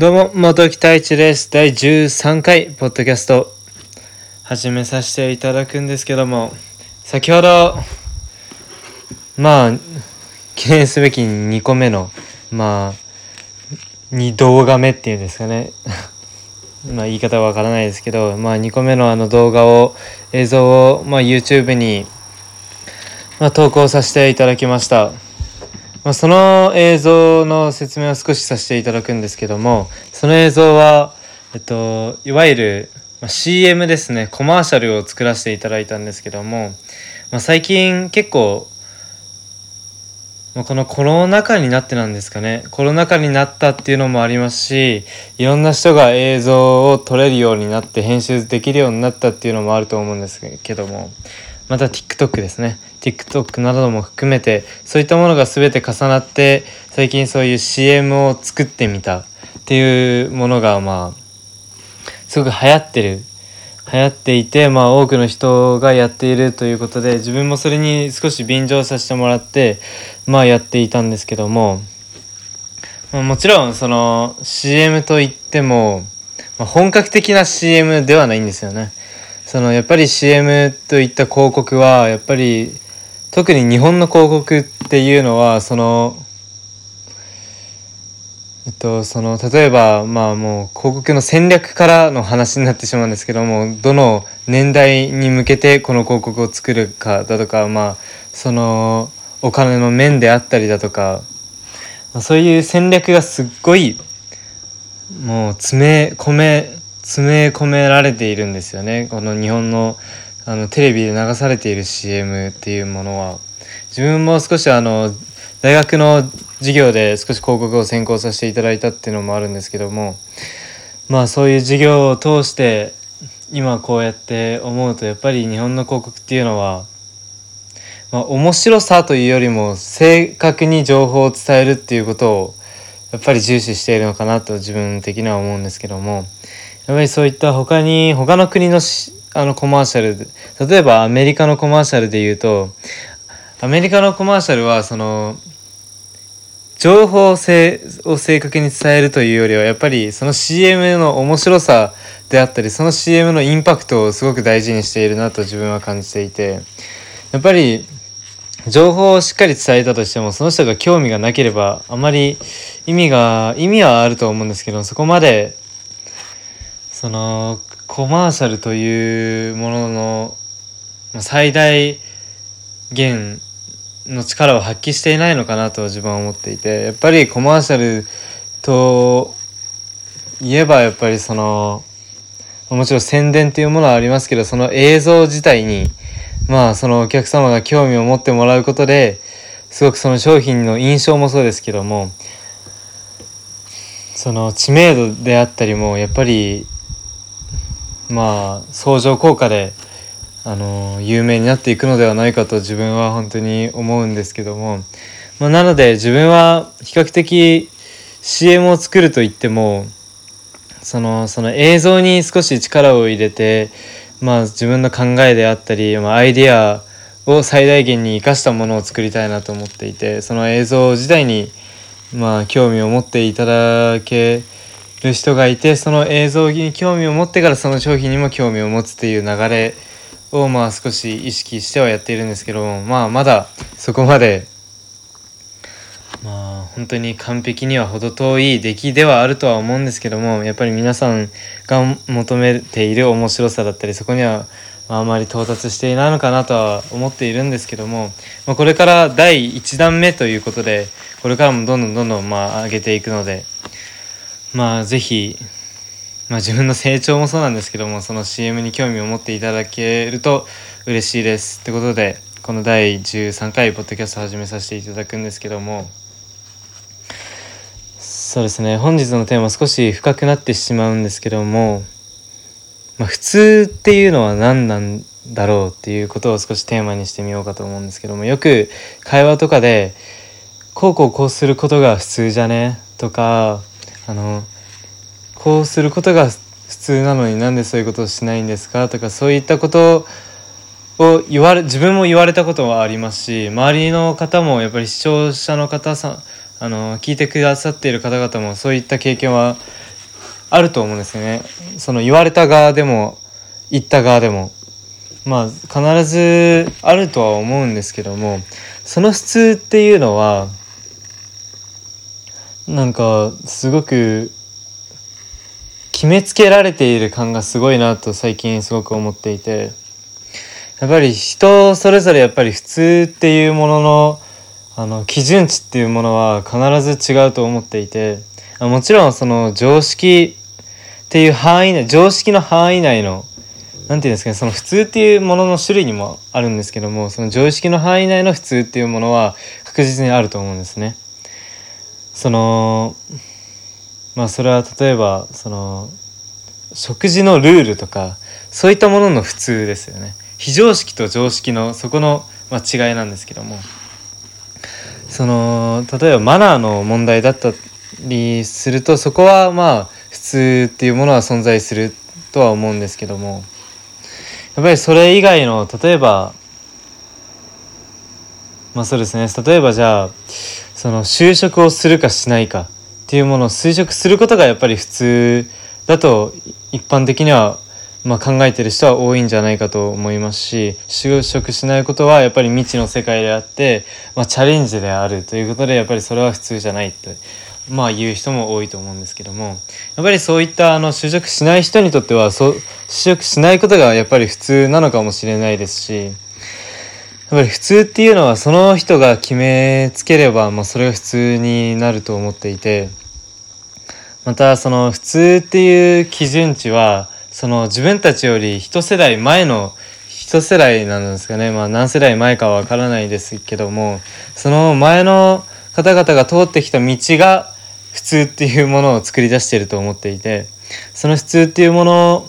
どうも、元木太一です。第13回、ポッドキャスト、始めさせていただくんですけども、先ほど、まあ、記念すべき2個目の、まあ、2動画目っていうんですかね。まあ、言い方はわからないですけど、まあ、2個目のあの動画を、映像を、まあ、YouTube に、まあ、投稿させていただきました。まあ、その映像の説明を少しさせていただくんですけどもその映像は、えっと、いわゆる、CM ですね。コマーシャルを作らせていただいたんですけども、まあ、最近結構、まあ、このコロナ禍になってなんですかね。コロナ禍になったっていうのもありますしいろんな人が映像を撮れるようになって編集できるようになったっていうのもあると思うんですけどもまた TikTok ですね。TikTok なども含めてそういったものが全て重なって最近そういう CM を作ってみたっていうものがまあすごく流行ってる流行っていてまあ多くの人がやっているということで自分もそれに少し便乗させてもらってまあやっていたんですけども、ま、もちろんその CM といっても、ま、本格的な CM ではないんですよね。そのやっぱり CM といった広告はやっぱり特に日本の広告っていうのはそのえっとその例えばまあもう広告の戦略からの話になってしまうんですけどもどの年代に向けてこの広告を作るかだとかまあそのお金の面であったりだとか、まあ、そういう戦略がすっごいもう詰め込め詰め込められているんですよね。この日本のあのテレビで流されている CM っていうものは自分も少しあの大学の授業で少し広告を専攻させていただいたっていうのもあるんですけどもまあそういう授業を通して今こうやって思うとやっぱり日本の広告っていうのは、まあ、面白さというよりも正確に情報を伝えるっていうことをやっぱり重視しているのかなと自分的には思うんですけどもやっぱりそういった他に他の国のあのコマーシャルで例えばアメリカのコマーシャルで言うとアメリカのコマーシャルはその情報性を正確に伝えるというよりはやっぱりその CM の面白さであったりその CM のインパクトをすごく大事にしているなと自分は感じていてやっぱり情報をしっかり伝えたとしてもその人が興味がなければあまり意味が意味はあると思うんですけどそこまでそのコマーシャルというものの最大限の力を発揮していないのかなと自分は思っていてやっぱりコマーシャルといえばやっぱりそのもちろん宣伝っていうものはありますけどその映像自体にまあそのお客様が興味を持ってもらうことですごくその商品の印象もそうですけどもその知名度であったりもやっぱりまあ相乗効果であの有名になっていくのではないかと自分は本当に思うんですけども、まあ、なので自分は比較的 CM を作るといってもそのその映像に少し力を入れて、まあ、自分の考えであったり、まあ、アイデアを最大限に生かしたものを作りたいなと思っていてその映像自体に、まあ、興味を持っていただける人がいてその映像に興味を持ってからその商品にも興味を持つっていう流れをまあ少し意識してはやっているんですけどもまあまだそこまでまあ本当に完璧には程遠い出来ではあるとは思うんですけどもやっぱり皆さんが求めている面白さだったりそこにはああまり到達していないのかなとは思っているんですけども、まあ、これから第1弾目ということでこれからもどんどんどんどんまあ上げていくのでまあぜひまあ、自分の成長もそうなんですけどもその CM に興味を持っていただけると嬉しいです。ってことでこの第13回ポッドキャスト始めさせていただくんですけどもそうですね。本日のテーマ少し深くなってしまうんですけども、まあ、普通っていうのは何なんだろうっていうことを少しテーマにしてみようかと思うんですけどもよく会話とかでこうこうこうすることが普通じゃねとかあのこうすることが普通なのになんでそういうことをしないんですかとかそういったことを言われ自分も言われたことはありますし周りの方もやっぱり視聴者の方さあの聞いてくださっている方々もそういった経験はあると思うんですよね。その言われた側でも言った側でも。まあ必ずあるとは思うんですけどもその普通っていうのはなんかすごく決めつけられている感がすごいなと最近すごく思っていてやっぱり人それぞれやっぱり普通っていうもののあの基準値っていうものは必ず違うと思っていてもちろんその常識っていう範囲内常識の範囲内の何て言うんですかねその普通っていうものの種類にもあるんですけどもその常識の範囲内の普通っていうものは確実にあると思うんですね。そのまあそれは例えばその食事のルールとかそういったものの普通ですよね。非常識と常識のそこの、ま、違いなんですけども。その例えばマナーの問題だったりするとそこはまあ普通っていうものは存在するとは思うんですけども。やっぱりそれ以外の例えばまあそうですね。例えばじゃあその就職をするかしないかっていうものを推測することがやっぱり普通だと一般的にはまあ、考えてる人は多いんじゃないかと思いますし就職しないことはやっぱり未知の世界であって、まあ、チャレンジであるということでやっぱりそれは普通じゃないってまあ言う人も多いと思うんですけどもやっぱりそういったあの就職しない人にとってはそ就職しないことがやっぱり普通なのかもしれないですしやっぱり普通っていうのはその人が決めつければ、まあ、それが普通になると思っていてまたその普通っていう基準値はその自分たちより一世代前の一世代なんですかね。まあ何世代前かは分からないですけどもその前の方々が通ってきた道が普通っていうものを作り出していると思っていてその普通っていうもの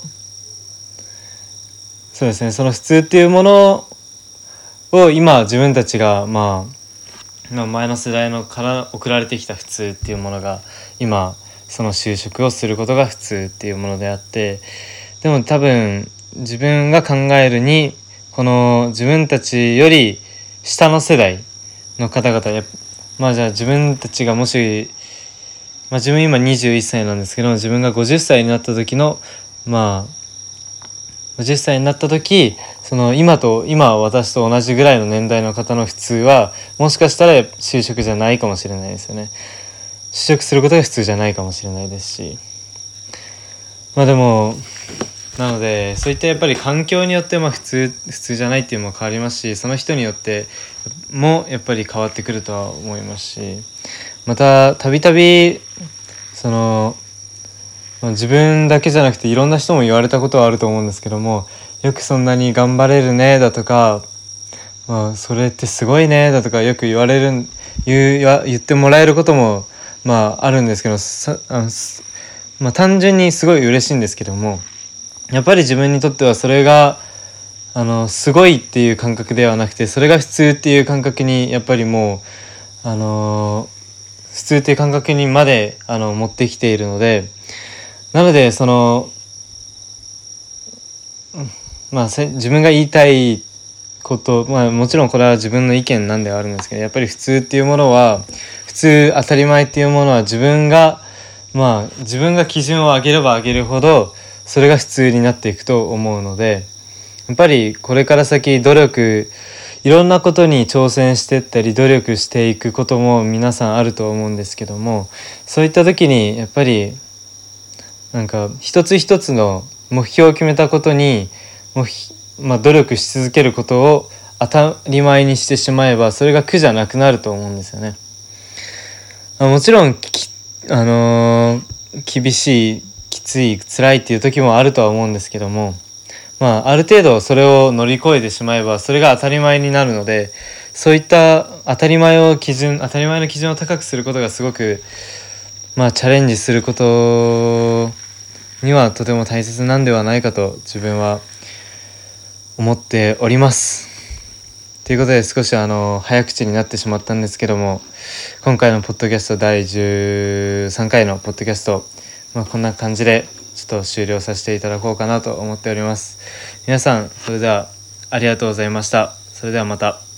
そうですね。その普通っていうものを今自分たちがまあ前の世代のから送られてきた普通っていうものが今その就職をすることが普通っていうものであってでも多分自分が考えるにこの自分たちより下の世代の方々やまあじゃあ自分たちがもし、まあ、自分今21歳なんですけど自分が50歳になった時のまあ50歳になった時その今と今私と同じぐらいの年代の方の普通はもしかしたら就職じゃないかもしれないですよね。試食することが普通じゃないかもしれないですしまあでもなのでそういったやっぱり環境によってまあ普通普通じゃないっていうのも変わりますしその人によってもやっぱり変わってくるとは思いますしまたたびたびその、自分だけじゃなくていろんな人も言われたことはあると思うんですけどもよくそんなに頑張れるねだとか、まあ、それってすごいねだとかよく言われる言言ってもらえることもまああるんですけどまあ、単純にすごい嬉しいんですけどもやっぱり自分にとってはそれがあのすごいっていう感覚ではなくてそれが普通っていう感覚にやっぱりもうあの普通っていう感覚にまであの持ってきているのでなのでそのまあ自分が言いたいことまあもちろんこれは自分の意見なんではあるんですけどやっぱり普通っていうものは普通当たり前っていうものは自分がまあ自分が基準を上げれば上げるほどそれが普通になっていくと思うのでやっぱりこれから先努力いろんなことに挑戦してったり努力していくことも皆さんあると思うんですけどもそういった時にやっぱりなんか一つ一つの目標を決めたことにもまあ、努力し続けることを当たり前にしてしまえばそれが苦じゃなくなると思うんですよね。まあ、もちろんあのー、厳しいきつい辛いっていう時もあるとは思うんですけども、まあ、ある程度それを乗り越えてしまえばそれが当たり前になるのでそういった当たり前を基準当たり前の基準を高くすることがすごくまあチャレンジすることにはとても大切なんではないかと自分は思っております。ということで少しあの早口になってしまったんですけども今回のポッドキャスト第13回のポッドキャスト、まあ、こんな感じでちょっと終了させていただこうかなと思っております。皆さんそれではありがとうございました。それではまた。